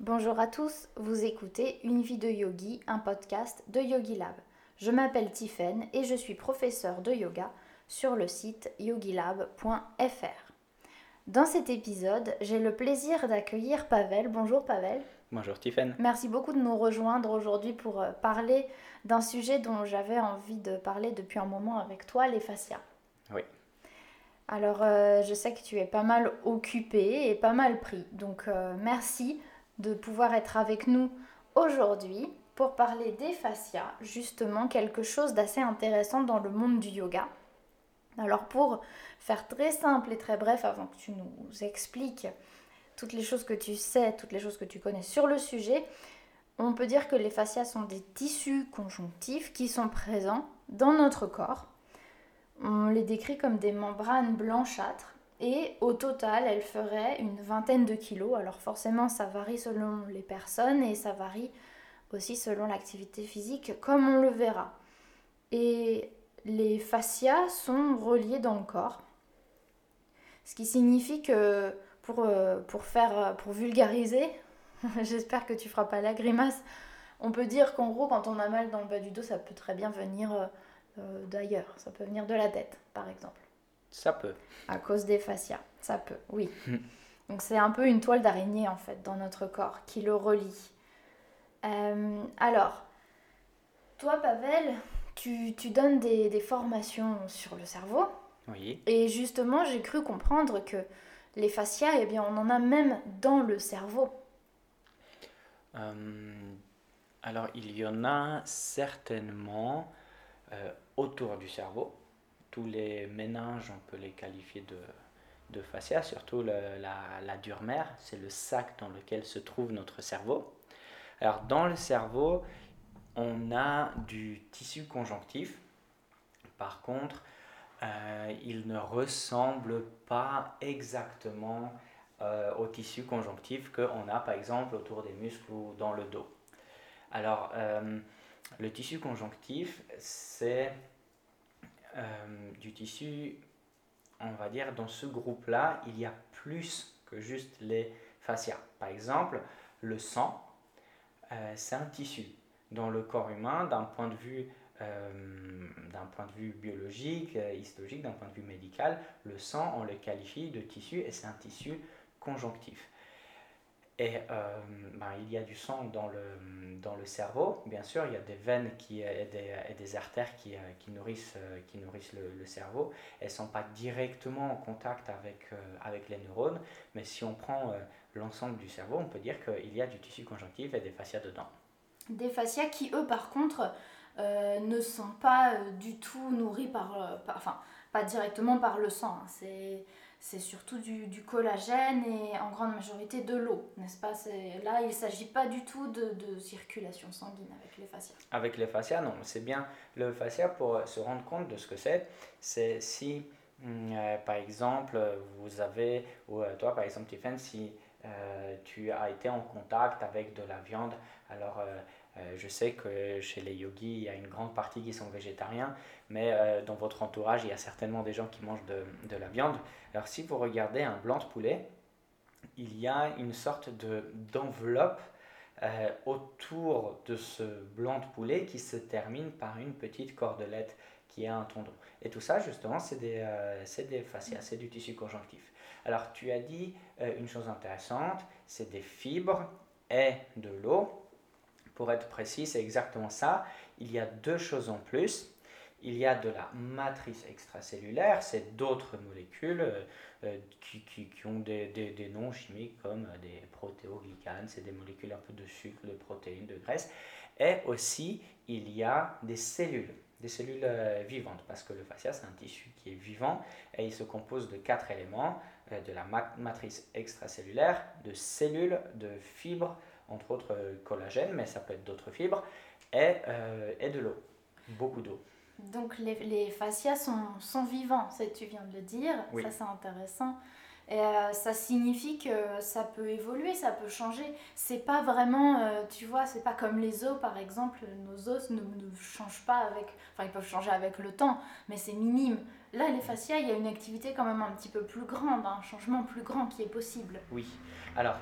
Bonjour à tous, vous écoutez Une vie de yogi, un podcast de Yogi Lab. Je m'appelle Tiffen et je suis professeur de yoga sur le site yogilab.fr. Dans cet épisode, j'ai le plaisir d'accueillir Pavel. Bonjour Pavel. Bonjour Tiffen. Merci beaucoup de nous rejoindre aujourd'hui pour euh, parler d'un sujet dont j'avais envie de parler depuis un moment avec toi, les fascias. Oui. Alors, euh, je sais que tu es pas mal occupé et pas mal pris. Donc, euh, merci de pouvoir être avec nous aujourd'hui pour parler des fascias, justement quelque chose d'assez intéressant dans le monde du yoga. Alors pour faire très simple et très bref, avant que tu nous expliques toutes les choses que tu sais, toutes les choses que tu connais sur le sujet, on peut dire que les fascias sont des tissus conjonctifs qui sont présents dans notre corps. On les décrit comme des membranes blanchâtres et au total, elle ferait une vingtaine de kilos. Alors forcément, ça varie selon les personnes et ça varie aussi selon l'activité physique, comme on le verra. Et les fascias sont reliés dans le corps. Ce qui signifie que pour, euh, faire pour vulgariser, j'espère que tu feras pas la grimace, on peut dire qu'en gros quand on a mal dans le bas du dos, ça peut très bien venir euh, euh, d'ailleurs, ça peut venir de la tête par exemple. Ça peut. À cause des fascias. Ça peut, oui. Donc c'est un peu une toile d'araignée en fait dans notre corps qui le relie. Euh, alors, toi Pavel, tu, tu donnes des, des, formations sur le cerveau. Oui. Et justement, j'ai cru comprendre que les fascias, eh bien, on en a même dans le cerveau. Euh, alors, il y en a certainement euh, autour du cerveau tous les méninges, on peut les qualifier de, de fascia, surtout la, la dure-mère, c'est le sac dans lequel se trouve notre cerveau. Alors dans le cerveau, on a du tissu conjonctif. Par contre, euh, il ne ressemble pas exactement euh, au tissu conjonctif qu'on a par exemple autour des muscles ou dans le dos. Alors, euh, le tissu conjonctif, c'est du tissu, on va dire, dans ce groupe-là, il y a plus que juste les fascias. Par exemple, le sang, euh, c'est un tissu. Dans le corps humain, d'un point de vue euh, d'un point de vue biologique, histologique, d'un point de vue médical, le sang, on le qualifie de tissu et c'est un tissu conjonctif. Et euh, ben, il y a du sang dans le, dans le cerveau, bien sûr, il y a des veines qui, et, des, et des artères qui, qui nourrissent, qui nourrissent le, cerveau. Elles ne sont pas directement en contact avec, avec les neurones, mais si on prend l'ensemble du cerveau, on peut dire qu'il y a du tissu conjonctif et des fascias dedans. Des fascias qui, eux, par contre, euh, ne sont pas euh, du tout nourris par, par, Enfin, pas directement par le sang. Hein. C'est surtout du, du, collagène et en grande majorité de l'eau, n'est-ce pas? Là, il ne s'agit pas du tout de, de, circulation sanguine avec les fascias. Avec les fascias, non. C'est bien le fascia pour se rendre compte de ce que c'est. C'est si, euh, par exemple, vous avez, ou euh, toi, par exemple, Tiffen, si euh, tu as été en contact avec de la viande, alors euh, je sais que chez les yogis, il y a une grande partie qui sont végétariens, mais euh, dans votre entourage, il y a certainement des gens qui mangent de, la viande. Alors si vous regardez un blanc de poulet, il y a une sorte d'enveloppe euh, autour de ce blanc de poulet qui se termine par une petite cordelette qui est un tendon. Et tout ça, justement, c'est des, euh, des fascias, c'est du tissu conjonctif. Alors tu as dit une chose intéressante, c'est des fibres et de l'eau. Pour être précis, c'est exactement ça. Il y a deux choses en plus. Il y a de la matrice extracellulaire, c'est d'autres molécules euh, qui, qui, ont des, des, noms chimiques comme des protéoglycanes, c'est des molécules un peu de sucre, de protéines, de graisse. Et aussi, il y a des cellules, des cellules euh, vivantes, parce que le fascia, c'est un tissu qui est vivant et il se compose de quatre éléments, euh, de la matrice extracellulaire, de cellules, de fibres, entre autres collagène, mais ça peut être d'autres fibres, et, euh, et de l'eau, beaucoup d'eau. Donc les, les fascias sont, sont, vivants, tu viens de le dire, oui. ça c'est intéressant. Et euh, ça signifie que ça peut évoluer, ça peut changer. C'est pas vraiment, euh, tu vois, c'est pas comme les os par exemple, nos os ne, ne, changent pas avec, enfin ils peuvent changer avec le temps, mais c'est minime. Là, les fascias, il y a une activité quand même un petit peu plus grande, un changement plus grand qui est possible. Oui, alors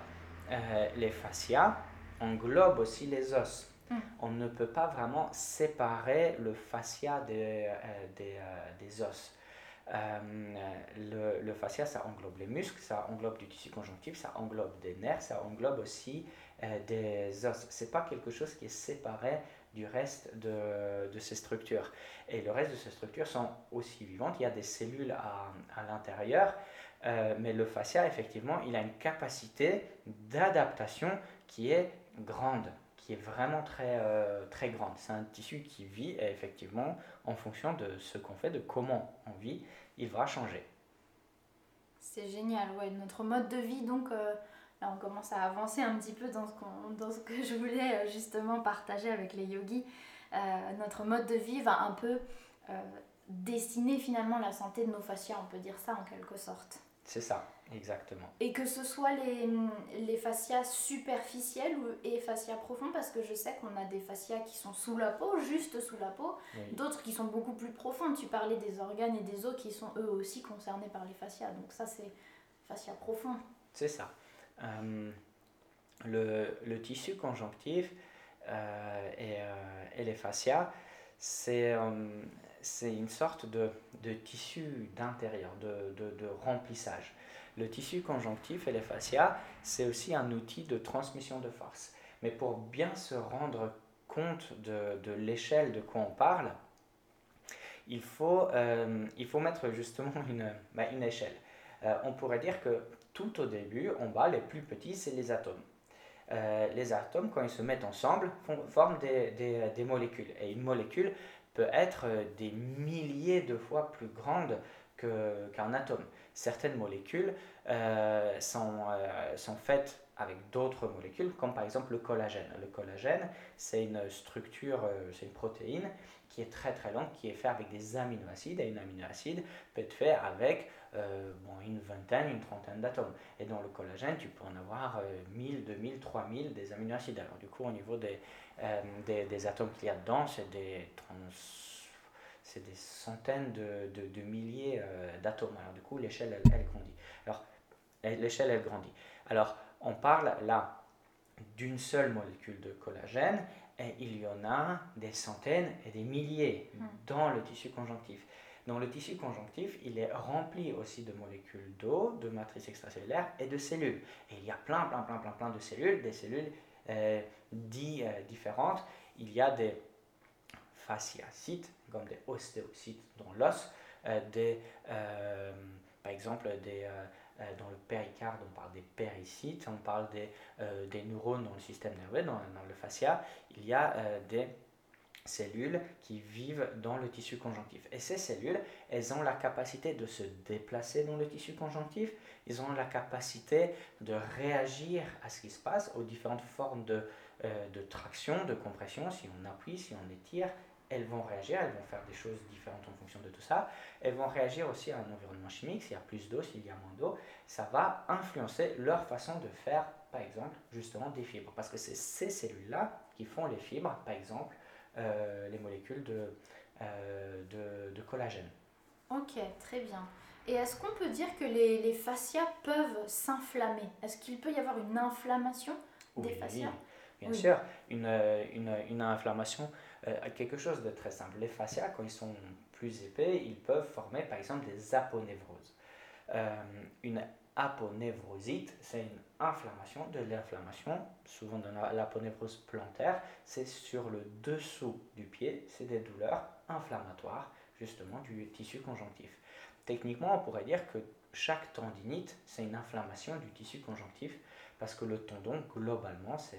les fascias englobent aussi les os. Mm. On ne peut pas vraiment séparer le fascia des, des, des os. le, le, fascia, ça englobe les muscles, ça englobe du tissu conjonctif, ça englobe des nerfs, ça englobe aussi des os. C'est pas quelque chose qui est séparé du reste de, de, ces structures. Et le reste de ces structures sont aussi vivantes. Il y a des cellules à, à l'intérieur, euh, mais le fascia, effectivement, il a une capacité d'adaptation qui est grande, qui est vraiment très, euh, très grande. C'est un tissu qui vit et effectivement, en fonction de ce qu'on fait, de comment on vit, il va changer. C'est génial, ouais. Notre mode de vie, donc, euh, là, on commence à avancer un petit peu dans ce, dans ce que je voulais justement partager avec les yogis. notre mode de vie va un peu dessiner finalement la santé de nos fascias, on peut dire ça en quelque sorte. C'est ça, exactement. Et que ce soit les, les fascias superficiels et fascias profonds, parce que je sais qu'on a des fascias qui sont sous la peau, juste sous la peau, d'autres qui sont beaucoup plus profondes. Tu parlais des organes et des os qui sont eux aussi concernés par les fascias. Donc ça, c'est fascia profond. C'est ça. Euh, le, le, tissu conjonctif euh, et, euh, et, les fascias, c'est c'est une sorte de, de tissu d'intérieur, de, de, remplissage. Le tissu conjonctif et les fascias, c'est aussi un outil de transmission de force. Mais pour bien se rendre compte de, l'échelle de quoi on parle, il faut, euh, il faut mettre justement une, bah, une échelle. Euh, on pourrait dire que tout au début, en bas, les plus petits, c'est les atomes. Euh, les atomes, quand ils se mettent ensemble, forment des, des molécules. Et une molécule, peut être euh, des milliers de fois plus grande qu'un atome. Certaines molécules euh, sont, euh, sont faites avec d'autres molécules, comme par exemple le collagène. Le collagène, c'est une structure, c'est une protéine qui est très très longue, qui est faite avec des aminoacides, et une aminoacide peut être fait avec bon, une vingtaine, une trentaine d'atomes. Et dans le collagène, tu peux en avoir 1000, 2000, 3000 des aminoacides. Alors du coup, au niveau des, euh, des, des, atomes qu'il y a dedans, c'est des, centaines de, de, milliers euh, d'atomes. Alors du coup, l'échelle, elle, elle, grandit. Alors, l'échelle, elle grandit. Alors, on parle là d'une seule molécule de collagène, et il y en a des centaines et des milliers hmm. dans le tissu conjonctif. Dans le tissu conjonctif, il est rempli aussi de molécules d'eau, de matrices extracellulaires et de cellules. Et il y a plein, plein, plein, plein, plein de cellules, des cellules euh, dit euh, différentes. Il y a des fasciacytes, comme des ostéocytes dans l'os, euh, des, par exemple des, dans le péricarde, on parle des péricytes, on parle des, des neurones dans le système nerveux, dans, le fascia. Il y a des cellules qui vivent dans le tissu conjonctif. Et ces cellules, elles ont la capacité de se déplacer dans le tissu conjonctif, ils ont la capacité de réagir à ce qui se passe, aux différentes formes de, euh, de traction, de compression, si on appuie, si on étire, elles vont réagir, elles vont faire des choses différentes en fonction de tout ça. Elles vont réagir aussi à un environnement chimique, s'il y a plus d'eau, s'il y a moins d'eau, ça va influencer leur façon de faire, par exemple, justement des fibres. Parce que c'est ces cellules-là qui font les fibres, par exemple, euh, les molécules de, euh, de, de, collagène. Ok, très bien. Et est-ce qu'on peut dire que les, les fascias peuvent s'inflammer? Est-ce qu'il peut y avoir une inflammation des fascias? Bien sûr, une, une, une inflammation, euh, quelque chose de très simple. Les fascias, quand ils sont plus épais, ils peuvent former par exemple des aponevroses. Euh, une aponevrosite, c'est une inflammation, de l'inflammation, souvent dans l'aponévrose plantaire, c'est sur le dessous du pied, c'est des douleurs inflammatoires justement du tissu conjonctif. Techniquement, on pourrait dire que chaque tendinite, c'est une inflammation du tissu conjonctif parce que le tendon, globalement, c'est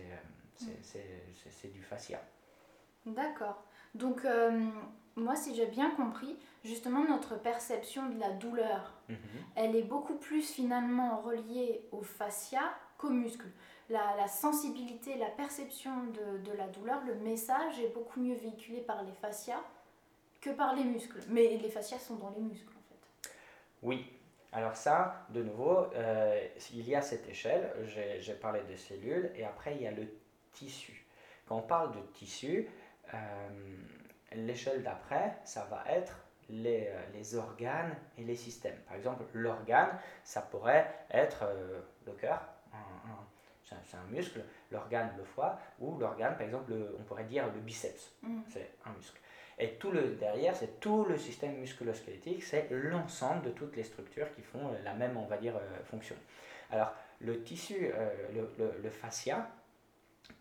mm. du fascia. D'accord. Donc, euh, moi, si j'ai bien compris, justement, notre perception de la douleur, mhm. elle est beaucoup plus finalement reliée au fascia qu'au muscle. La, la, sensibilité, la perception de, de, la douleur, le message est beaucoup mieux véhiculé par les fascias que par les muscles. Mais les fascias sont dans les muscles, en fait. Oui. Alors ça, de nouveau, euh, il y a cette échelle, j'ai parlé des cellules, et après, il y a le tissu. Quand on parle de tissu, l'échelle d'après, ça va être les, euh, les, organes et les systèmes. Par exemple, l'organe, ça pourrait être euh, le cœur. c'est un, muscle, l'organe, le foie, ou l'organe, par exemple, on pourrait dire le biceps, mm. c'est un muscle. Et tout le derrière, c'est tout le système musculo-squelettique, c'est l'ensemble de toutes les structures qui font la même, on va dire, fonction. Alors, le tissu, le, le fascia,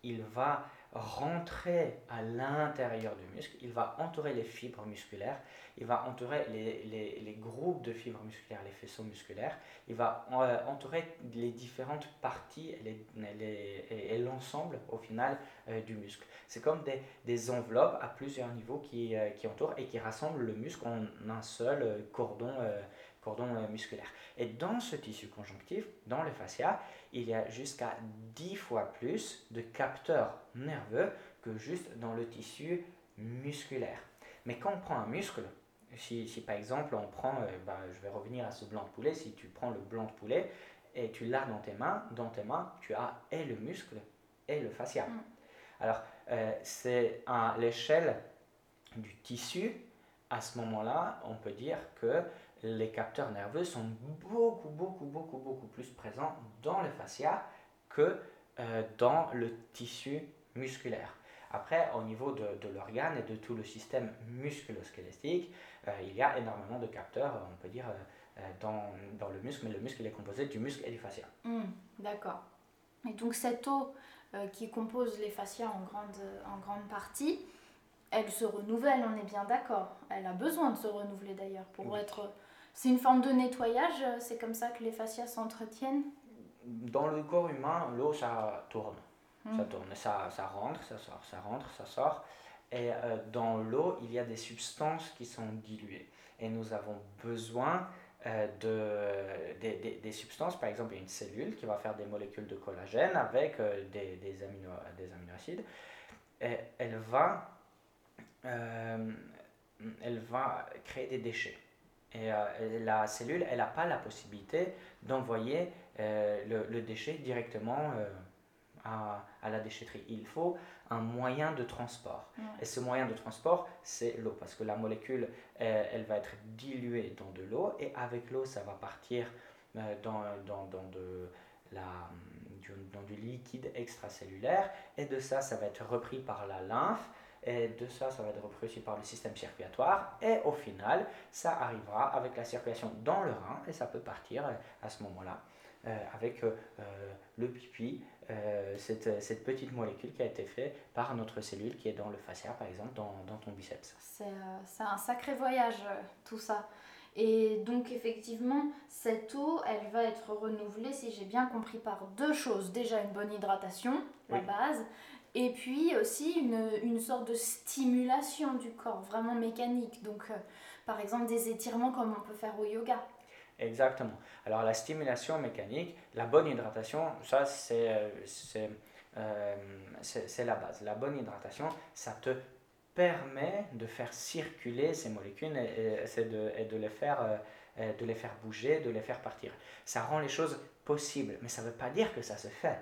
il va rentrer à l'intérieur du muscle, il va entourer les fibres musculaires, il va entourer les, les, les groupes de fibres musculaires, les faisceaux musculaires, il va euh, entourer les différentes parties et l'ensemble au final euh, du muscle. C'est comme des, des, enveloppes à plusieurs niveaux qui, euh, qui, entourent et qui rassemblent le muscle en un seul cordon cordon musculaire. Et dans ce tissu conjonctif, dans le fascia, il y a jusqu'à 10 fois plus de capteurs nerveux que juste dans le tissu musculaire. Mais quand on prend un muscle, si, si par exemple on prend, bah, je vais revenir à ce blanc de poulet, si tu prends le blanc de poulet et tu l'as dans tes mains, dans tes mains, tu as et le muscle et le fascia. Mm. Alors, euh, c'est à l'échelle du tissu, à ce moment-là, on peut dire que les capteurs nerveux sont beaucoup, beaucoup, beaucoup, beaucoup plus présents dans le fascia que euh, dans le tissu musculaire. Après, au niveau de, de l'organe et de tout le système musculo-squelettique, euh, il y a énormément de capteurs, on peut dire, euh, dans, dans, le muscle, mais le muscle est composé du muscle et du fascia. Hmm, d'accord. Et donc cette eau qui compose les fascias en grande, en grande partie, elle se renouvelle, on est bien d'accord. Elle a besoin de se renouveler d'ailleurs pour être c'est une forme de nettoyage, euh, c'est comme ça que les fascias s'entretiennent Dans le corps humain, l'eau, ça tourne. Ça hmm. tourne, ça, ça rentre, ça sort, ça rentre, ça sort. Et euh, dans l'eau, il y a des substances qui sont diluées. Et nous avons besoin euh, de, des, des, substances, par exemple, il y a une cellule qui va faire des molécules de collagène avec des, des, amino, des aminoacides. Et elle va, elle va créer des déchets. Et euh, la cellule, elle n'a pas la possibilité d'envoyer euh, le, le, déchet directement euh, à, à, la déchetterie. Il faut un moyen de transport. Et ce moyen de transport, c'est l'eau, parce que la molécule, elle, va être diluée dans de l'eau, et avec l'eau, ça va partir dans, dans, dans, de la, du, dans du liquide extracellulaire, et de ça, ça va être repris par la lymphe, et de ça, ça va être repris par le système circulatoire. Et au final, ça arrivera avec la circulation dans le rein et ça peut partir euh, à ce moment-là euh, avec euh, le pipi, cette, cette, petite molécule qui a été faite par notre cellule qui est dans le fascia, par exemple, dans, dans ton biceps. C'est un sacré voyage, tout ça. Et donc effectivement, cette eau, elle va être renouvelée, si j'ai bien compris, par deux choses. Déjà une bonne hydratation, la base, et puis aussi une, une, sorte de stimulation du corps, vraiment mécanique. Donc, euh, par exemple, des étirements comme on peut faire au yoga. Exactement. Alors, la stimulation mécanique, la bonne hydratation, ça, c'est euh, c'est la base. La bonne hydratation, ça te permet de faire circuler ces molécules et, et, de, et de, les faire, euh, de les faire bouger, de les faire partir. Ça rend les choses possibles, mais ça ne veut pas dire que ça se fait.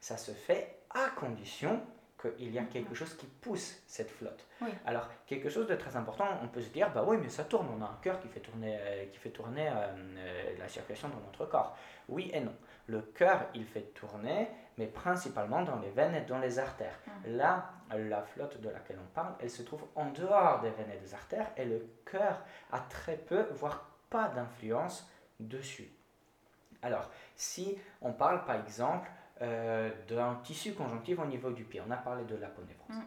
Ça se fait à condition qu'il y a quelque chose qui pousse cette flotte. Alors, quelque chose de très important, on peut se dire, bah oui, mais ça tourne, on a un cœur qui fait tourner, euh, qui fait tourner euh, euh, la circulation dans notre corps. Oui et non. Le cœur, il fait tourner, mais principalement dans les veines et dans les artères. Là, la flotte de laquelle on parle, elle se trouve en dehors des veines et des artères, et le cœur a très peu, voire pas d'influence dessus. Alors, si on parle par exemple euh, d'un tissu conjonctif au niveau du pied. On a parlé de l'aponévrose. Mm.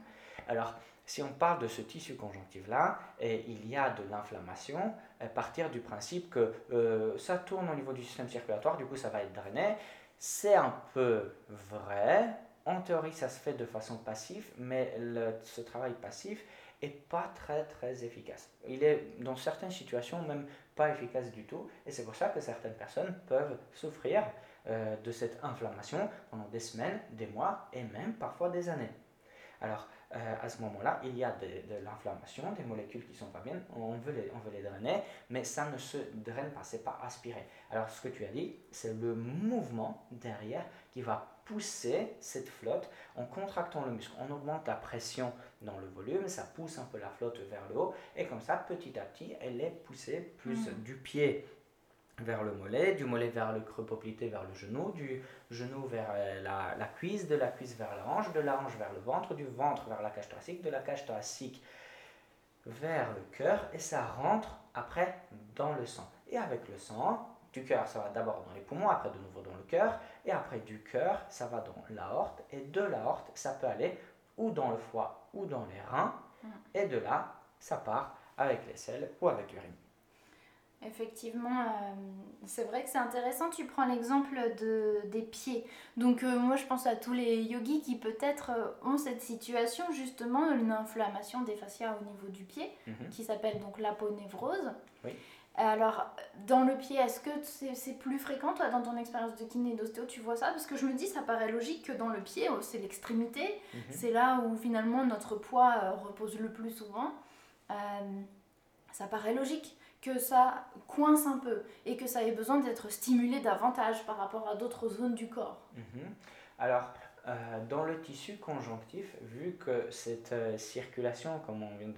Alors, si on parle de ce tissu conjonctif-là, il y a de l'inflammation, à partir du principe que euh, ça tourne au niveau du système circulatoire, du coup ça va être drainé, c'est un peu vrai. En théorie, ça se fait de façon passive, mais ce travail passif est pas très très efficace. Il est dans certaines situations même pas efficace du tout, et c'est pour ça que certaines personnes peuvent souffrir euh, de cette inflammation pendant des semaines, des mois et même parfois des années. Alors, euh, à ce moment-là, il y a de, l'inflammation, des molécules qui sont pas bien, on veut, les, on veut les drainer, mais ça ne se draine pas, c'est pas aspiré. Alors, ce que tu as dit, c'est le mouvement derrière qui va pousser cette flotte en contractant le muscle. On augmente la pression dans le volume, ça pousse un peu la flotte vers le haut, et comme ça, petit à petit, elle est poussée plus mmh. du pied vers le mollet, du mollet vers le creux poplité vers le genou, du genou vers euh, la, la cuisse, de la cuisse vers la hanche, de la hanche vers le ventre, du ventre vers la cage thoracique, de la cage thoracique vers le cœur et ça rentre après dans le sang. Et avec le sang, du cœur, ça va d'abord dans les poumons, après de nouveau dans le cœur, et après du cœur, ça va dans l'aorte, et de l'aorte, ça peut aller ou dans le foie ou dans les reins, mm. et de là, ça part avec les selles ou avec l'urine. Effectivement, euh, c'est vrai que c'est intéressant. Tu prends l'exemple de, des pieds. Donc euh, moi, je pense à tous les yogis qui peut-être euh, ont cette situation, justement, une inflammation des fascias au niveau du pied, mhm. qui s'appelle donc l'aponévrose. Oui. Alors, dans le pied, est-ce que c'est plus fréquent, toi, dans ton expérience de kiné et d'ostéo, tu vois ça? Parce que je me dis, ça paraît logique que dans le pied, oh, c'est l'extrémité, mhm. c'est là où finalement notre poids repose le plus souvent. ça paraît logique que ça coince un peu et que ça ait besoin d'être stimulé davantage par rapport à d'autres zones du corps. Mhm. Alors, euh, dans le tissu conjonctif, vu que cette euh, circulation, comme on vient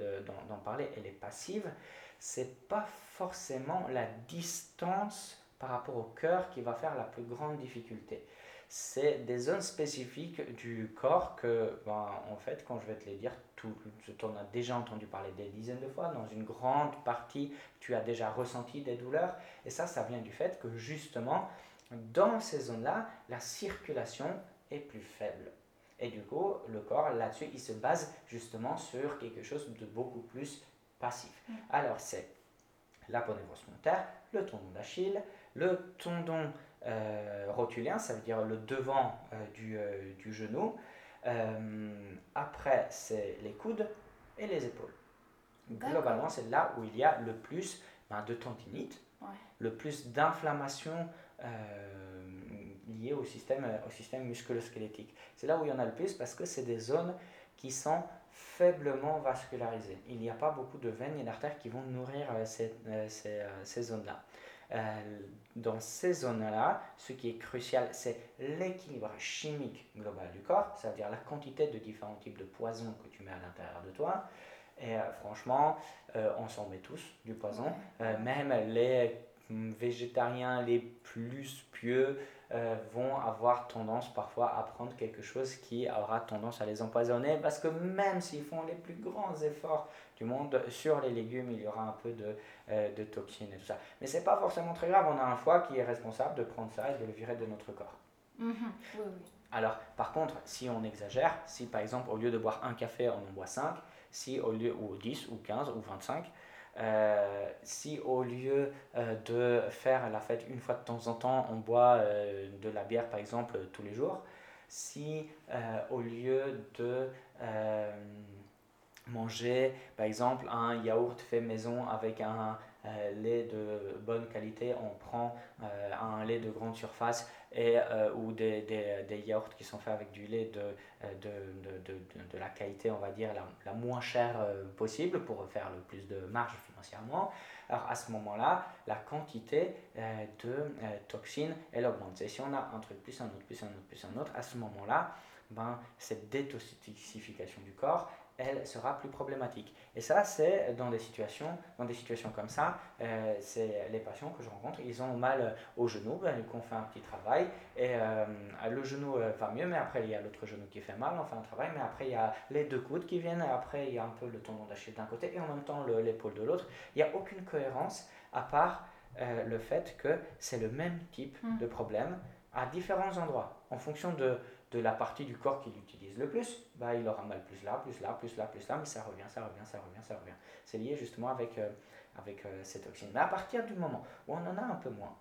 d'en parler, elle est passive, c'est pas forcément la distance par rapport au cœur qui va faire la plus grande difficulté c'est des zones spécifiques du corps que, ben, en fait, quand je vais te les dire, tu en as déjà entendu parler des dizaines de fois. Dans une grande partie, tu as déjà ressenti des douleurs. Et ça, ça vient du fait que justement, dans ces zones-là, la circulation est plus faible. Et du coup, le corps, là-dessus, il se base justement sur quelque chose de beaucoup plus passif. Mm. Alors, c'est l'aponévrose plantaire, le tendon d'Achille, le tendon rotulien, ça veut dire le devant euh, du, euh, du, genou. après, c'est les coudes et les épaules. Globalement, c'est là où il y a le plus ben, de tendinite, le plus d'inflammation liée au système, au système musculo-squelettique. C'est là où il y en a le plus parce que c'est des zones qui sont faiblement vascularisées. Il n'y a pas beaucoup de veines et d'artères qui vont nourrir ces, ces, ces zones-là. Euh, dans ces zones-là, ce qui est crucial, c'est l'équilibre chimique global du corps, c'est-à-dire la quantité de différents types de poisons que tu mets à l'intérieur de toi. Et euh, franchement, euh, on s'en met tous du poison. même les végétariens les plus pieux vont avoir tendance parfois à prendre quelque chose qui aura tendance à les empoisonner parce que même s'ils font les plus grands efforts du monde. Sur les légumes, il y aura un peu de, euh, de toxines et tout ça. Mais c'est pas forcément très grave, on a un foie qui est responsable de prendre ça et de le virer de notre corps. Mhm. Oui, oui. Alors, par contre, si on exagère, si par exemple, au lieu de boire un café, on en boit 5, si au lieu, ou 10, ou 15, ou 25, euh, si au lieu euh, de faire la fête une fois de temps en temps, on boit de la bière par exemple tous les jours, si au lieu de manger par exemple un yaourt fait maison avec un euh, lait de bonne qualité, on prend euh, un lait de grande surface et, euh, ou des, des, yaourts qui sont faits avec du lait de, de, de, de la qualité, on va dire, la, la moins chère possible pour faire le plus de marge financièrement. Alors à ce moment-là, la quantité de toxines, elle augmente. Et si on a un truc plus un autre, plus un autre, plus un autre, à ce moment-là, ben, cette détoxification du corps, elle sera plus problématique. Et ça, c'est dans des situations, dans des situations comme ça, euh, c'est les patients que je rencontre, ils ont mal au genou, ben, on fait un petit travail, et euh, le genou euh, va mieux, mais après il y a l'autre genou qui fait mal, on fait un travail, mais après il y a les deux coudes qui viennent, et après il y a un peu le tendon d'Achille d'un côté, et en même temps l'épaule de l'autre. Il n'y a aucune cohérence, à part le fait que c'est le même type mmh. de problème à différents endroits, en fonction de de la partie du corps qu'il utilise le plus, bah, il aura mal plus là, plus là, plus là, plus là, mais ça revient, ça revient, ça revient, ça revient. C'est lié justement avec, euh, avec euh, ces toxines. Mais à partir du moment où on en a un peu moins,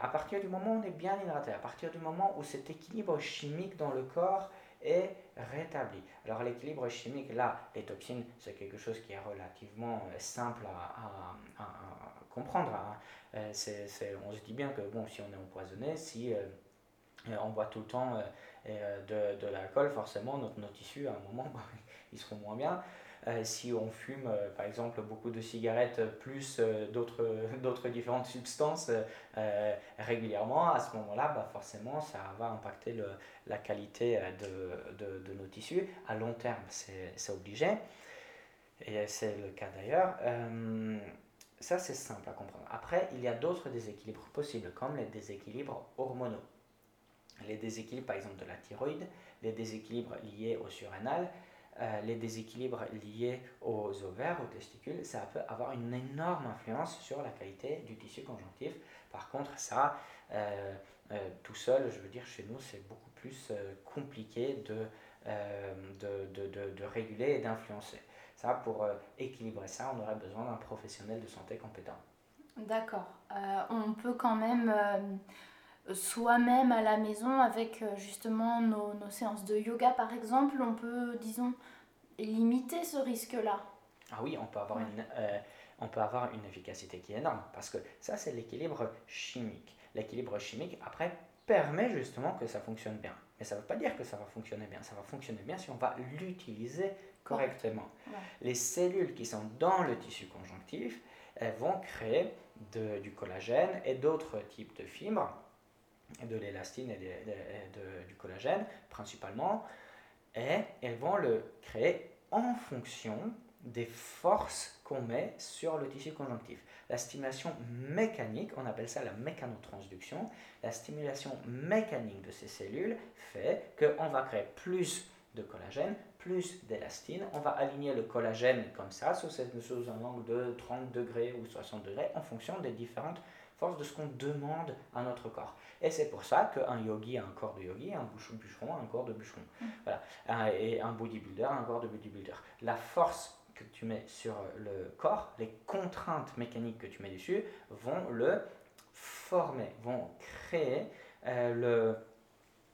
à partir du moment où on est bien hydraté, à partir du moment où cet équilibre chimique dans le corps est rétabli. Alors l'équilibre chimique, là, les toxines, c'est quelque chose qui est relativement euh, simple à, comprendre. Hein. c'est, on se dit bien que bon, si on est empoisonné, si on boit tout le temps euh, de, de l'alcool, forcément, notre, nos tissus, à un moment, bah, ils seront moins bien. Euh, si on fume, euh, par exemple, beaucoup de cigarettes plus d'autres, d'autres différentes substances régulièrement, à ce moment-là, bah, forcément, ça va impacter le, la qualité de, de, de, nos tissus. À long terme, c'est, c'est obligé. Et c'est le cas d'ailleurs ça, c'est simple à comprendre. Après, il y a d'autres déséquilibres possibles, comme les déséquilibres hormonaux. Les déséquilibres, par exemple, de la thyroïde, les déséquilibres liés au surrénal, euh, les déséquilibres liés aux ovaires, aux testicules, ça peut avoir une énorme influence sur la qualité du tissu conjonctif. Par contre, ça, euh, euh, tout seul, je veux dire, chez nous, c'est beaucoup plus compliqué de, de, de, de, réguler et d'influencer. Ça, pour équilibrer ça, on aurait besoin d'un professionnel de santé compétent. D'accord. on peut quand même soi-même à la maison avec euh, justement nos, nos, séances de yoga par exemple, on peut, disons, limiter ce risque-là. Ah oui, on peut avoir, une, euh, on peut avoir une efficacité qui est énorme parce que ça, c'est l'équilibre chimique. L'équilibre chimique, après, permet justement que ça fonctionne bien. Mais ça ne veut pas dire que ça va fonctionner bien. Ça va fonctionner bien si on va l'utiliser correctement. Les cellules qui sont dans le tissu conjonctif, elles vont créer de, du collagène et d'autres types de fibres de l'élastine et de, du collagène principalement, et elles vont le créer en fonction des forces qu'on met sur le tissu conjonctif. La stimulation mécanique, on appelle ça la mécanotransduction, la stimulation mécanique de ces cellules fait qu'on va créer plus de collagène, plus d'élastine. On va aligner le collagène comme ça, sous, sous un angle de 30 degrés ou 60 degrés, en fonction des différentes forces de ce qu'on demande à notre corps. Et c'est pour ça qu'un yogi a un corps de yogi, un bûcheron a un corps de bûcheron. Mm. Voilà. Et un bodybuilder a un corps de bodybuilder. La force que tu mets sur le corps, les contraintes mécaniques que tu mets dessus, vont le former, vont créer euh,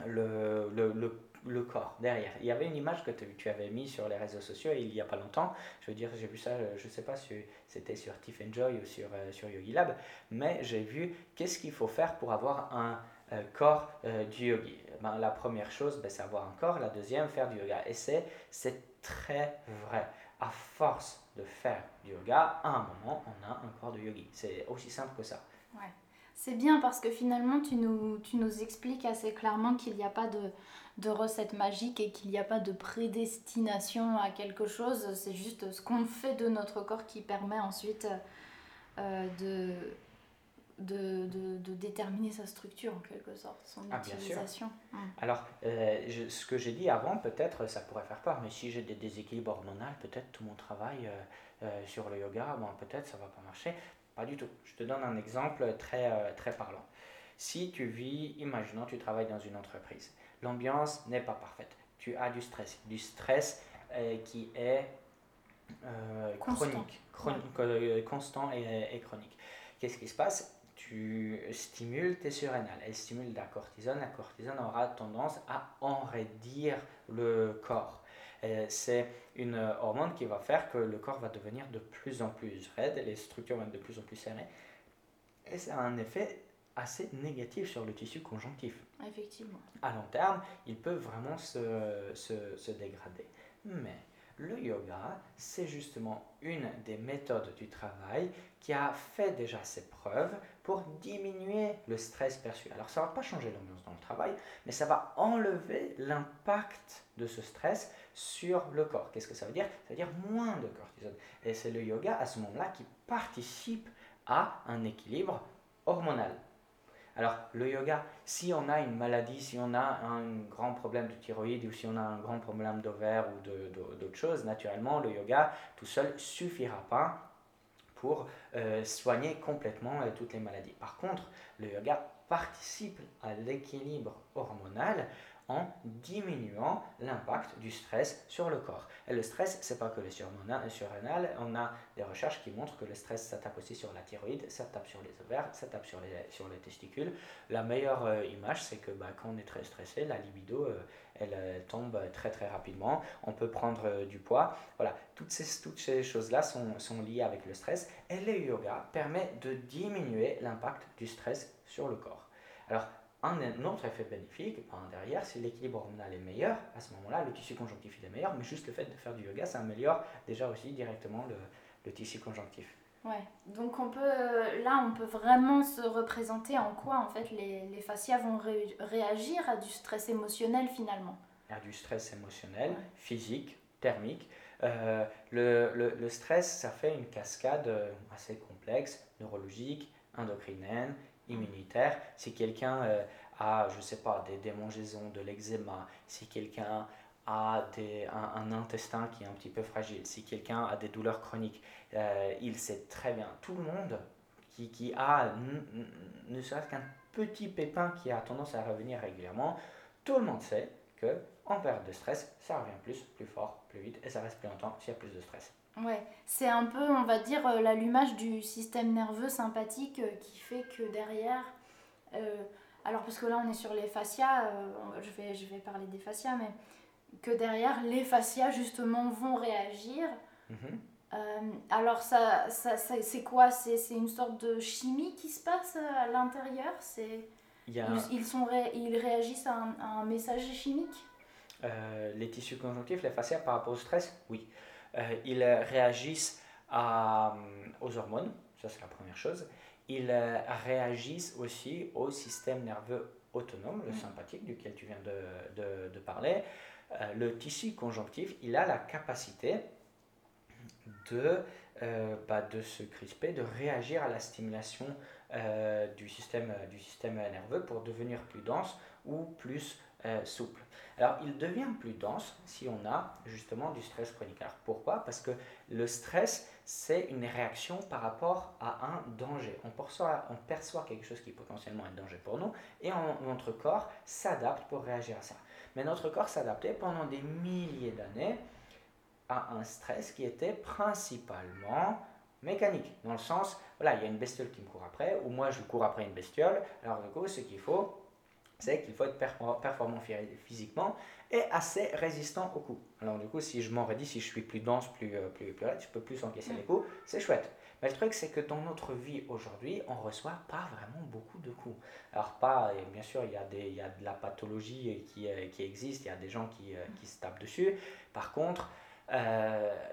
le, le, le, le le corps derrière. Il y avait une image que tu avais mis sur les réseaux sociaux il n'y a pas longtemps. Je veux dire, j'ai vu ça, je ne sais pas si c'était sur Tiff Joy ou sur, euh, sur Yogi Lab, mais j'ai vu qu'est-ce qu'il faut faire pour avoir un euh, corps euh, du yogi. Ben, la première chose, ben, c'est avoir un corps. La deuxième, faire du yoga. Et c'est très vrai. À force de faire du yoga, à un moment, on a un corps de yogi. C'est aussi simple que ça. C'est bien parce que finalement, tu nous, tu nous expliques assez clairement qu'il n'y a pas de, de recette magique et qu'il n'y a pas de prédestination à quelque chose. C'est juste ce qu'on fait de notre corps qui permet ensuite euh, de, de, de, déterminer sa structure en quelque sorte, son ah, utilisation. Alors, euh, ce que j'ai dit avant, peut-être ça pourrait faire peur, mais si j'ai des déséquilibres hormonaux, peut-être tout mon travail euh, sur le yoga, bon, peut-être ça va pas marcher. Pas du tout. Je te donne un exemple très, euh, très parlant. Si tu vis, imaginons, tu travailles dans une entreprise, l'ambiance n'est pas parfaite. Tu as du stress, du stress euh, qui est euh, chronique, constant et, et chronique. Qu'est-ce qui se passe? Tu stimules tes surrénales, elles stimulent la cortisone, la cortisone aura tendance à enraidir le corps. Euh, c'est une hormone qui va faire que le corps va devenir de plus en plus raide, les structures vont être de plus en plus serrées. Et ça a un effet assez négatif sur le tissu conjonctif. Effectivement. À long terme, il peut vraiment se, se, se dégrader. Mais le yoga, c'est justement une des méthodes du travail qui a fait déjà ses preuves pour diminuer le stress perçu. Alors ça ne va pas changer l'ambiance dans le travail, mais ça va enlever l'impact de ce stress sur le corps. Qu'est-ce que ça veut dire? Ça veut dire moins de cortisol. Et c'est le yoga à ce moment-là qui participe à un équilibre hormonal. Alors, le yoga, si on a une maladie, si on a un grand problème de thyroïde ou si on a un grand problème d'ovaire ou d'autres choses, naturellement, le yoga tout seul suffira pas pour euh, soigner complètement euh, toutes les maladies. Par contre, le yoga participe à l'équilibre hormonal en diminuant l'impact du stress sur le corps. Et le stress, c'est pas que le surrénal, on a des recherches qui montrent que le stress, ça tape aussi sur la thyroïde, ça tape sur les ovaires, ça tape sur les, sur les testicules. La meilleure euh, image, c'est que bah, quand on est très stressé, la libido, euh, elle, euh, tombe très très rapidement. On peut prendre du poids. Voilà, toutes ces, toutes ces choses-là sont, sont liées avec le stress. Et le yoga permet de diminuer l'impact du stress sur le corps. Alors, un autre effet bénéfique ben, derrière, si l'équilibre hormonal est meilleur, à ce moment-là, le tissu conjonctif est meilleur, mais juste le fait de faire du yoga, ça améliore déjà aussi directement le, le tissu conjonctif. Ouais, donc on peut, là, on peut vraiment se représenter en quoi en fait les, les fascias vont réagir à du stress émotionnel finalement. À du stress émotionnel, physique, thermique. Euh, le, le, le, stress, ça fait une cascade euh, assez complexe, neurologique, endocrinienne, immunitaire. Si quelqu'un euh, a, je sais pas, des démangeaisons, de l'eczéma, si quelqu'un a des, un, intestin qui est un petit peu fragile, si quelqu'un a des douleurs chroniques, il sait très bien, tout le monde qui, qui a ne serait-ce qu'un petit pépin qui a tendance à revenir régulièrement, tout le monde sait que en période de stress, ça revient plus, plus fort, plus vite et ça reste plus longtemps s'il y a plus de stress. Ouais, c'est un peu, on va dire, euh, l'allumage du système nerveux sympathique euh, qui fait que derrière, euh, alors parce que là on est sur les fascias, je, vais, je vais parler des fascias, mais que derrière les fascias justement vont réagir. Mhm. alors ça, ça, c'est quoi? C'est une sorte de chimie qui se passe à l'intérieur? C'est ils, sont ils réagissent à un, message chimique? Euh, Les tissus conjonctifs, les fascias par rapport au stress, oui. Euh, ils réagissent à, euh, aux hormones, ça c'est la première chose. Ils réagissent aussi au système nerveux autonome, le mm. sympathique, duquel tu viens de, de, de parler. le tissu conjonctif, il a la capacité de, bah, de se crisper, de réagir à la stimulation euh, du, système, du système nerveux pour devenir plus dense ou plus euh, souple. Alors, il devient plus dense si on a justement du stress chronique. Alors, pourquoi? Parce que le stress, c'est une réaction par rapport à un danger. On perçoit, on perçoit quelque chose qui est potentiellement un danger pour nous et notre corps s'adapte pour réagir à ça. Mais notre corps s'adaptait pendant des milliers d'années à un stress qui était principalement mécanique, dans le sens, voilà, il y a une bestiole qui me court après, ou moi je cours après une bestiole, alors du coup, ce qu'il faut, c'est qu'il faut être performant physiquement et assez résistant au coup. Alors du coup, si je m'en redis, si je suis plus dense, plus, euh, plus, plus je peux plus encaisser les coups, c'est chouette. Mais le truc, c'est que dans notre vie aujourd'hui, on reçoit pas vraiment beaucoup de coups. Alors pas, bien sûr, il y, a des, il y a de la pathologie qui, euh, qui existe, il y a des gens qui, euh, qui se tapent dessus. Par contre,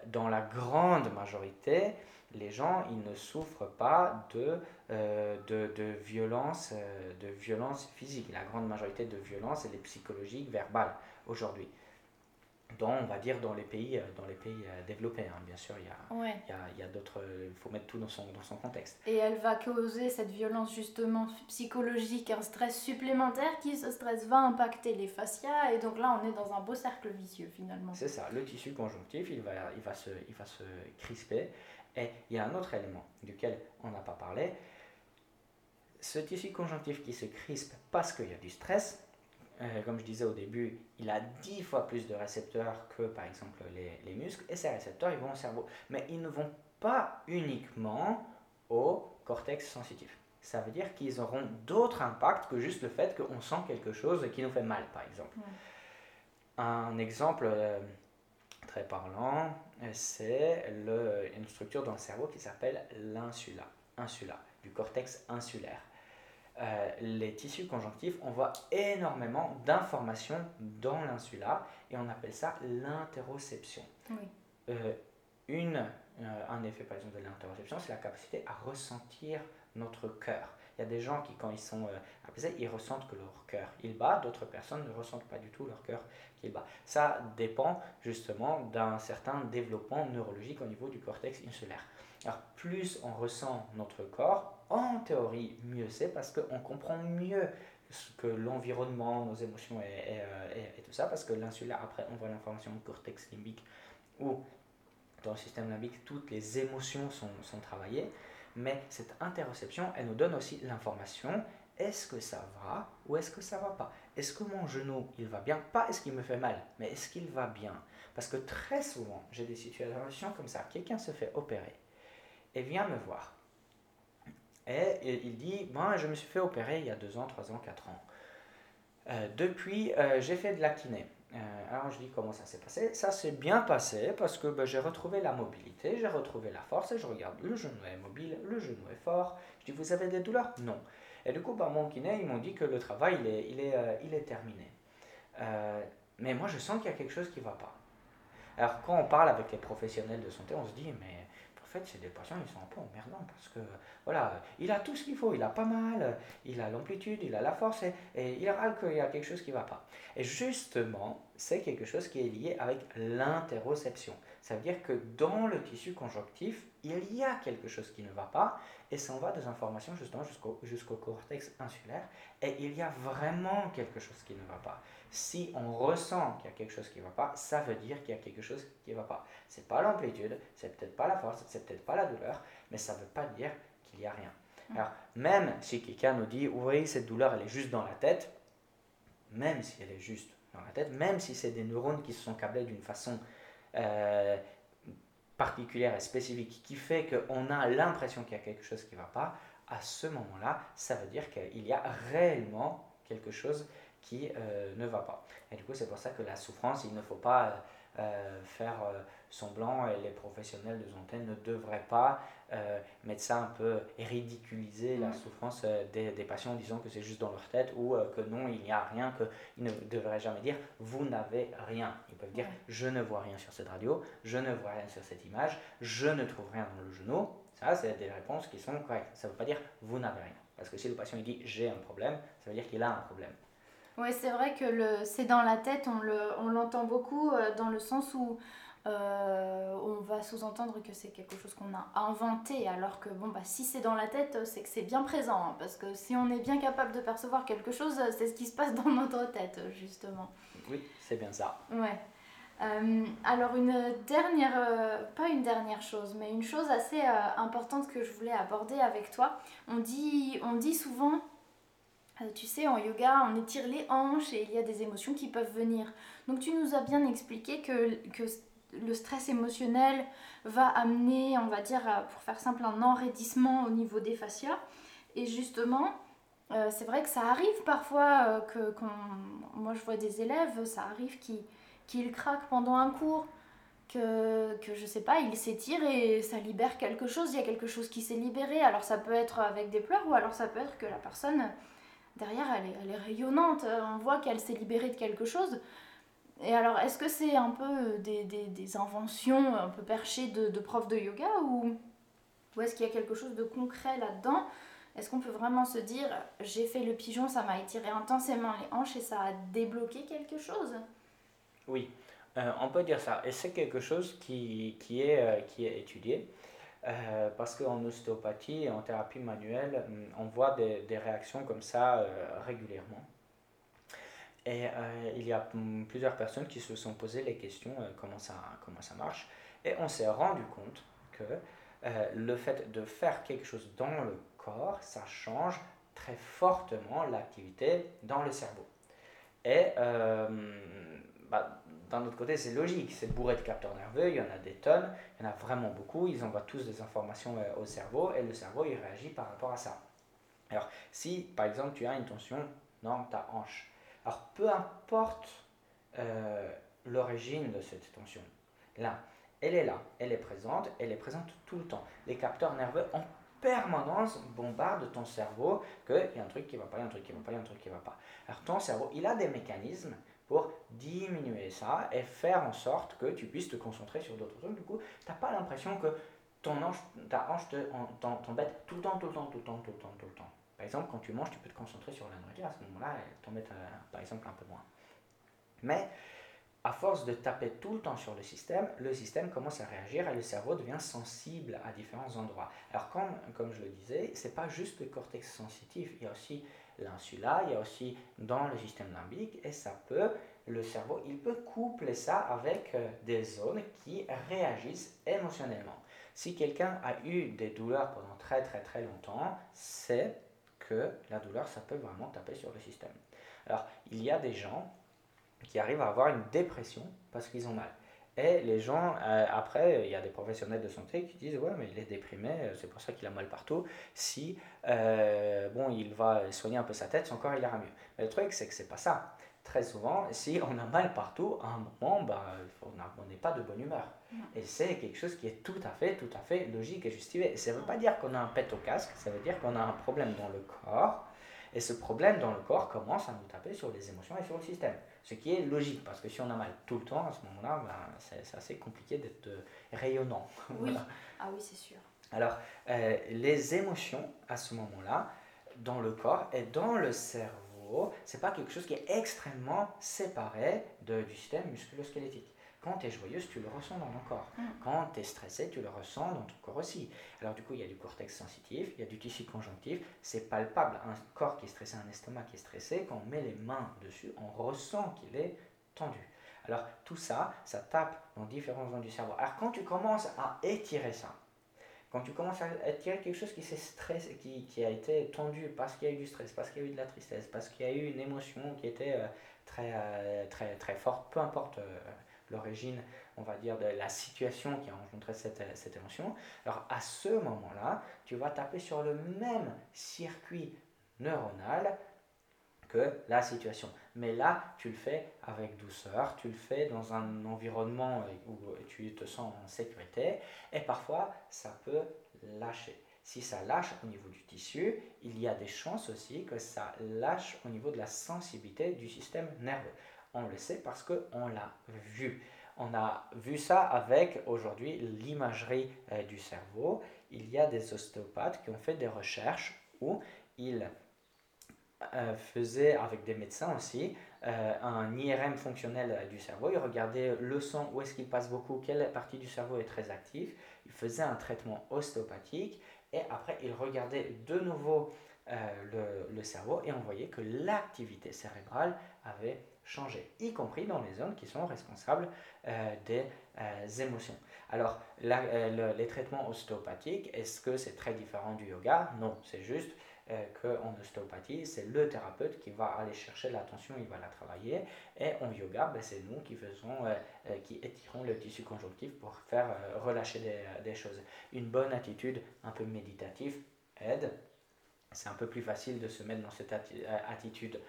dans la grande majorité, les gens, ils ne souffrent pas de, euh, de, de, violence, euh, de violence physique. La grande majorité de violences, elle est psychologique, verbale aujourd'hui. Dans, on va dire, dans les pays, euh, dans les pays développés, hein. bien sûr, il y a, il y a, il y a d'autres... Il faut mettre tout dans son, dans son contexte. Et elle va causer cette violence justement psychologique, un stress supplémentaire qui, ce stress, va impacter les fascias. Et donc là, on est dans un beau cercle vicieux finalement. C'est ça, le tissu conjonctif, il va, il va, se, il va se crisper. Et il y a un autre élément duquel on n'a pas parlé. Ce tissu conjonctif qui se crispe parce qu'il y a du stress, euh, comme je disais au début, il a dix fois plus de récepteurs que par exemple les, les, muscles, et ces récepteurs ils vont au cerveau. Mais ils ne vont pas uniquement au cortex sensitif. Ça veut dire qu'ils auront d'autres impacts que juste le fait qu'on sent quelque chose qui nous fait mal, par exemple. Un exemple euh, très parlant, c'est une structure dans le cerveau qui s'appelle l'insula, insula, du cortex insulaire. Euh, les tissus conjonctifs, on voit énormément d'informations dans l'insula et on appelle ça l'interoception. Euh, une, euh, un effet par exemple de l'interoception, c'est la capacité à ressentir notre cœur. Il y a des gens qui, quand ils sont apaisés, ils ressentent que leur cœur il bat, d'autres personnes ne ressentent pas du tout leur cœur qui bat. Ça dépend justement d'un certain développement neurologique au niveau du cortex insulaire. Alors plus on ressent notre corps, en théorie mieux c'est parce qu'on comprend mieux ce que l'environnement, nos émotions et, et, tout ça, parce que l'insulaire, après, on voit l'information au cortex limbique, où dans le système limbique, toutes les émotions sont, sont travaillées, mais cette interoception, elle nous donne aussi l'information est-ce que ça va ou est-ce que ça va pas? Est-ce que mon genou, il va bien? Pas est-ce qu'il me fait mal, mais est-ce qu'il va bien? Parce que très souvent, j'ai des situations comme ça. Quelqu'un se fait opérer et vient me voir. Et il dit, moi, je me suis fait opérer il y a 2 ans, 3 ans, 4 ans. Euh, depuis, euh, j'ai fait de la kiné. Euh, alors je dis comment ça s'est passé. Ça s'est bien passé parce que ben, j'ai retrouvé la mobilité, j'ai retrouvé la force et je regarde le genou est mobile, le genou est fort. Je dis vous avez des douleurs? Non. Et du coup, par mon kiné, ils m'ont dit que le travail, il est, il est, euh, il est terminé. Euh, mais moi, je sens qu'il y a quelque chose qui ne va pas. Alors, quand on parle avec les professionnels de santé, on se dit, mais fait, c'est des patients, ils sont un peu emmerdants parce que, voilà, il a tout ce qu'il faut, il a pas mal, il a l'amplitude, il a la force et, et il râle qu'il y a quelque chose qui ne va pas. Et justement, c'est quelque chose qui est lié avec l'interoception. Ça veut dire que dans le tissu conjonctif, il y a quelque chose qui ne va pas et ça en va des informations justement jusqu'au jusqu'au cortex insulaire et il y a vraiment quelque chose qui ne va pas. Si on ressent qu'il y a quelque chose qui ne va pas, ça veut dire qu'il y a quelque chose qui ne va pas. C'est pas l'amplitude, c'est peut-être pas la force, c'est peut-être pas la douleur, mais ça ne veut pas dire qu'il n'y a rien. Mm. Alors, même si quelqu'un nous dit, oui, cette douleur, elle est juste dans la tête, même si elle est juste la tête, même si c'est des neurones qui se sont câblés d'une façon euh, particulière et spécifique qui fait qu'on a l'impression qu'il y a quelque chose qui ne va pas, à ce moment-là, ça veut dire qu'il y a réellement quelque chose qui euh, ne va pas. Et du coup, c'est pour ça que la souffrance, il ne faut pas euh, faire semblant et les professionnels de santé ne devraient pas euh, mettre ça un peu et ridiculiser la souffrance euh, des, des, patients en disant que c'est juste dans leur tête ou euh, que non, il n'y a rien, qu'ils ne devraient jamais dire vous n'avez rien. Ils peuvent dire je ne vois rien sur cette radio, je ne vois rien sur cette image, je ne trouve rien dans le genou. Ça, c'est des réponses qui sont correctes. Ça ne veut pas dire vous n'avez rien. Parce que si le patient il dit j'ai un problème, ça veut dire qu'il a un problème. Oui, c'est vrai que le, c'est dans la tête, on, l'entend beaucoup dans le sens où euh, on va sous-entendre que c'est quelque chose qu'on a inventé, alors que bon, bah, si c'est dans la tête, c'est que c'est bien présent, hein, parce que si on est bien capable de percevoir quelque chose, c'est ce qui se passe dans notre tête, justement. Oui, c'est bien ça. Ouais. Euh, alors une dernière, euh, pas une dernière chose, mais une chose assez importante que je voulais aborder avec toi. On dit, on dit souvent, tu sais, en yoga, on étire les hanches et il y a des émotions qui peuvent venir. Donc tu nous as bien expliqué que, que le stress émotionnel va amener, on va dire, pour faire simple, un enraidissement au niveau des fascias. Et justement, euh, c'est vrai que ça arrive parfois euh, que moi je vois des élèves, ça arrive qu'ils craquent pendant un cours, que, que je sais pas, ils s'étirent et ça libère quelque chose, il y a quelque chose qui s'est libéré. Alors ça peut être avec des pleurs ou alors ça peut être que la personne derrière elle est, rayonnante, on voit qu'elle s'est libérée de quelque chose. Et alors, est-ce que c'est un peu euh, des, inventions un peu perchées de, profs de yoga ou, est-ce qu'il y a quelque chose de concret là-dedans? Est-ce qu'on peut vraiment se dire, j'ai fait le pigeon, ça m'a étiré intensément les hanches et ça a débloqué quelque chose? Oui, euh, on peut dire ça. Et c'est quelque chose qui, est, euh, qui est étudié. Parce qu'en ostéopathie et en thérapie manuelle, on voit des, réactions comme ça régulièrement. Et euh, il y a plusieurs personnes qui se sont posées les questions euh, comment, ça, comment ça marche. Et on s'est rendu compte que euh, le fait de faire quelque chose dans le corps, ça change très fortement l'activité dans le cerveau. Et d'un autre côté, c'est logique, c'est bourré de capteurs nerveux, il y en a des tonnes, il y en a vraiment beaucoup, ils envoient tous des informations au cerveau et le cerveau il réagit par rapport à ça. Alors, si par exemple tu as une tension dans ta hanche, alors peu importe euh, l'origine de cette tension, là, elle est là, elle est présente, elle est présente tout le temps. Les capteurs nerveux en permanence bombardent ton cerveau qu'il y a un truc qui va pas, il y a un truc qui va pas, il y a un truc qui va pas. Alors ton cerveau, il a des mécanismes pour diminuer ça et faire en sorte que tu puisses te concentrer sur d'autres trucs. Du coup, tu n'as pas l'impression que ton hanche, ta hanche t'embête tout le temps, tout le temps, tout le temps, tout le temps, tout le temps. Par exemple, quand tu manges, tu peux te concentrer sur la nourriture, à ce moment-là, elle t'embête euh, par exemple un peu moins. Mais à force de taper tout le temps sur le système, le système commence à réagir et le cerveau devient sensible à différents endroits. Alors comme, comme je le disais, c'est pas juste le cortex sensitif, il y a aussi l'insula, il y a aussi dans le système limbique et ça peut, le cerveau, il peut coupler ça avec euh, des zones qui réagissent émotionnellement. Si quelqu'un a eu des douleurs pendant très très très longtemps, c'est que la douleur, ça peut vraiment taper sur le système. Alors, il y a des gens qui arrivent à avoir une dépression parce qu'ils ont mal. Et les gens, euh, après, il y a des professionnels de santé qui disent Ouais, mais il est déprimé, c'est pour ça qu'il a mal partout. Si, euh, bon, il va soigner un peu sa tête, son corps, il ira mieux. Mais le truc, c'est que c'est pas ça très souvent, si on a mal partout, à un moment, bah, on n'est pas de bonne humeur. Et c'est quelque chose qui est tout à fait, tout à fait logique et justifié. ça ne veut pas dire qu'on a un pet au casque, ça veut dire qu'on a un problème dans le corps. Et ce problème dans le corps commence à nous taper sur les émotions et sur le système. Ce qui est logique, parce que si on a mal tout le temps, à ce moment-là, bah, c'est assez compliqué d'être rayonnant. Oui, ah oui, c'est sûr. Alors, euh, les émotions, à ce moment-là, dans le corps et dans le cerveau, cerveau, c'est pas quelque chose qui est extrêmement séparé de, du système musculo-squelettique. Quand tu es joyeuse, tu le ressens dans ton corps. Mm. Quand tu es stressé, tu le ressens dans ton corps aussi. Alors du coup, il y a du cortex sensitif, il y a du tissu conjonctif, c'est palpable. Un corps qui est stressé, un estomac qui est stressé, quand on met les mains dessus, on ressent qu'il est tendu. Alors tout ça, ça tape dans différentes zones du cerveau. Alors quand tu commences à étirer ça, quand tu commences à étirer quelque chose qui s'est stressé, qui, qui, a été tendu parce qu'il y a eu du stress, parce qu'il y a eu de la tristesse, parce qu'il y a eu une émotion qui était euh, très, euh, très, très forte, peu importe euh, l'origine, on va dire, de la situation qui a rencontré cette, cette émotion, alors à ce moment-là, tu vas taper sur le même circuit neuronal que la situation. Mais là, tu le fais avec douceur, tu le fais dans un environnement où tu te sens en sécurité et parfois ça peut lâcher. Si ça lâche au niveau du tissu, il y a des chances aussi que ça lâche au niveau de la sensibilité du système nerveux. On le sait parce qu'on l'a vu. On a vu ça avec aujourd'hui l'imagerie euh, du cerveau. Il y a des ostéopathes qui ont fait des recherches où ils euh, faisait avec des médecins aussi euh, un IRM fonctionnel du cerveau. Il regardait le sang, où est-ce qu'il passe beaucoup, quelle partie du cerveau est très active. Il faisait un traitement ostéopathique et après il regardait de nouveau le, le, cerveau et on voyait que l'activité cérébrale avait changé, y compris dans les zones qui sont responsables des émotions. Alors, les traitements ostéopathiques, est-ce que c'est très différent du yoga? Non, c'est juste euh, qu'en ostéopathie, c'est le thérapeute qui va aller chercher l'attention, il va la travailler. Et en yoga, ben, c'est nous qui faisons, euh, euh, qui étirons le tissu conjonctif pour faire relâcher des, des, choses. Une bonne attitude un peu méditative aide. C'est un peu plus facile de se mettre dans cette attitude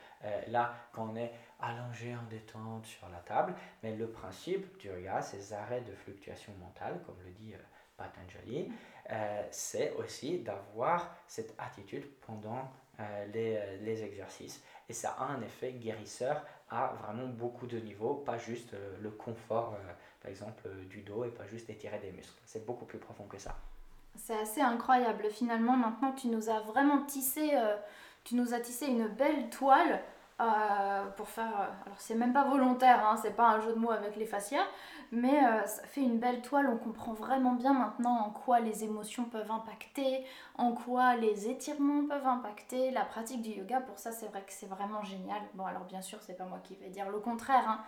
là quand on est allongé en détente sur la table. Mais le principe du yoga, ces arrêts de fluctuation mentale, comme le dit Patanjali, euh, c'est aussi d'avoir cette attitude pendant euh, les, euh, les, exercices. Et ça a un effet guérisseur à vraiment beaucoup de niveaux, pas juste le confort, par exemple, du dos et pas juste étirer des muscles. C'est beaucoup plus profond que ça. C'est assez incroyable. Finalement, maintenant, tu nous as vraiment tissé, tu nous as tissé une belle toile euh, pour faire. Euh, alors, c'est même pas volontaire, hein, c'est pas un jeu de mots avec les fascias, mais euh, ça fait une belle toile. On comprend vraiment bien maintenant en quoi les émotions peuvent impacter, en quoi les étirements peuvent impacter. La pratique du yoga, pour ça, c'est vrai que c'est vraiment génial. Bon, alors, bien sûr, c'est pas moi qui vais dire le contraire, hein,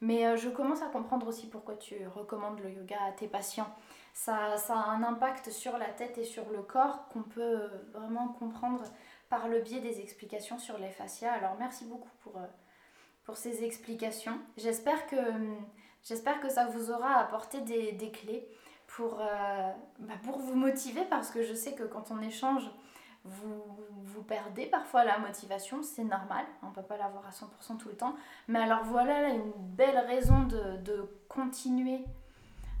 mais je commence à comprendre aussi pourquoi tu recommandes le yoga à tes patients. Ça, ça a un impact sur la tête et sur le corps qu'on peut vraiment comprendre par le biais des explications sur les fascias. Alors merci beaucoup pour, euh, pour ces explications. J'espère que, j'espère que ça vous aura apporté des, des clés pour, euh, bah pour vous motiver parce que je sais que quand on échange, vous, vous perdez parfois la motivation, c'est normal, on ne peut pas l'avoir à 100% tout le temps. Mais alors voilà une belle raison de, de continuer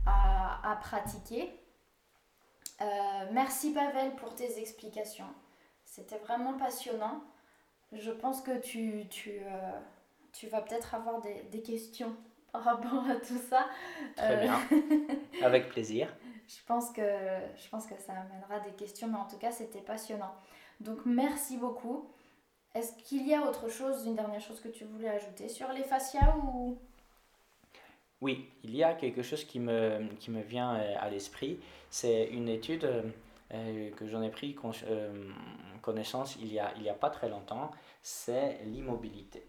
à, à pratiquer. Euh, merci Pavel pour tes explications. C'était vraiment passionnant. Je pense que tu, tu, euh, tu vas peut-être avoir des, des, questions par rapport à tout ça. Très bien. Euh, Avec plaisir. Je pense, que, je pense que ça amènera des questions, mais en tout cas, c'était passionnant. Donc, merci beaucoup. Est-ce qu'il y a autre chose, une dernière chose que tu voulais ajouter sur les fascias ou... Oui, il y a quelque chose qui me, qui me vient euh, à l'esprit. C'est une étude que j'en ai pris connaissance il n'y a, y a pas très longtemps, c'est l'immobilité.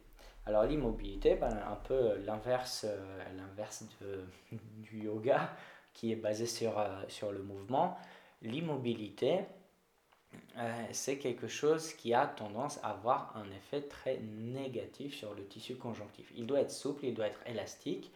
Alors l'immobilité, ben, un peu l'inverse, euh, du yoga qui est basé sur, euh, sur le mouvement. L'immobilité, euh, c'est quelque chose qui a tendance à avoir un effet très négatif sur le tissu conjonctif. Il doit être souple, il doit être élastique,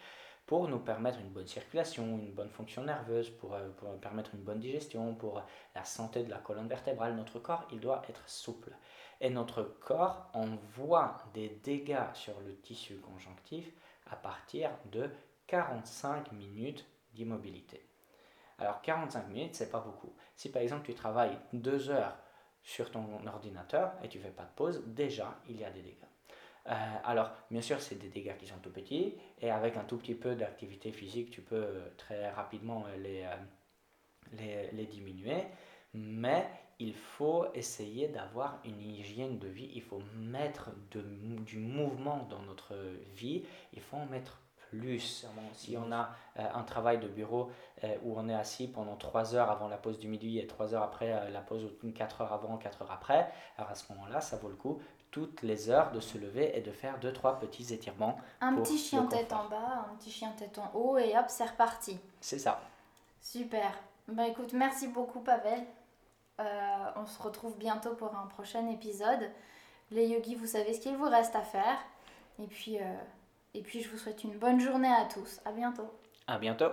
pour nous permettre une bonne circulation, une bonne fonction nerveuse, pour, euh, pour permettre une bonne digestion, pour la santé de la colonne vertébrale. Notre corps, il doit être souple. Et notre corps envoie des dégâts sur le tissu conjonctif à partir de 45 minutes d'immobilité. Alors 45 minutes, c'est pas beaucoup. Si par exemple tu travailles deux heures sur ton ordinateur et tu fais pas de pause, déjà il y a des dégâts. Euh, alors, bien sûr, c'est des dégâts qui sont tout petits, et avec un tout petit peu d'activité physique, tu peux euh, très rapidement euh, les, les, les, diminuer. mais il faut essayer d'avoir une hygiène de vie, il faut mettre du mouvement dans notre vie, il faut en mettre plus. Si on a euh, un travail de bureau euh, où on est assis pendant 3 heures avant la pause du midi et 3 heures après euh, la pause, ou 4 heures avant, 4 heures après, alors à ce moment-là, ça vaut le coup toutes les heures de se lever et de faire 2-3 petits étirements. Un petit chien tête en bas, un petit chien tête en haut et hop, c'est reparti. C'est ça. Super. Bah écoute, merci beaucoup Pavel. on se retrouve bientôt pour un prochain épisode. Les yogis, vous savez ce qu'il vous reste à faire. Et puis, et puis, je vous souhaite une bonne journée à tous. À bientôt. À bientôt.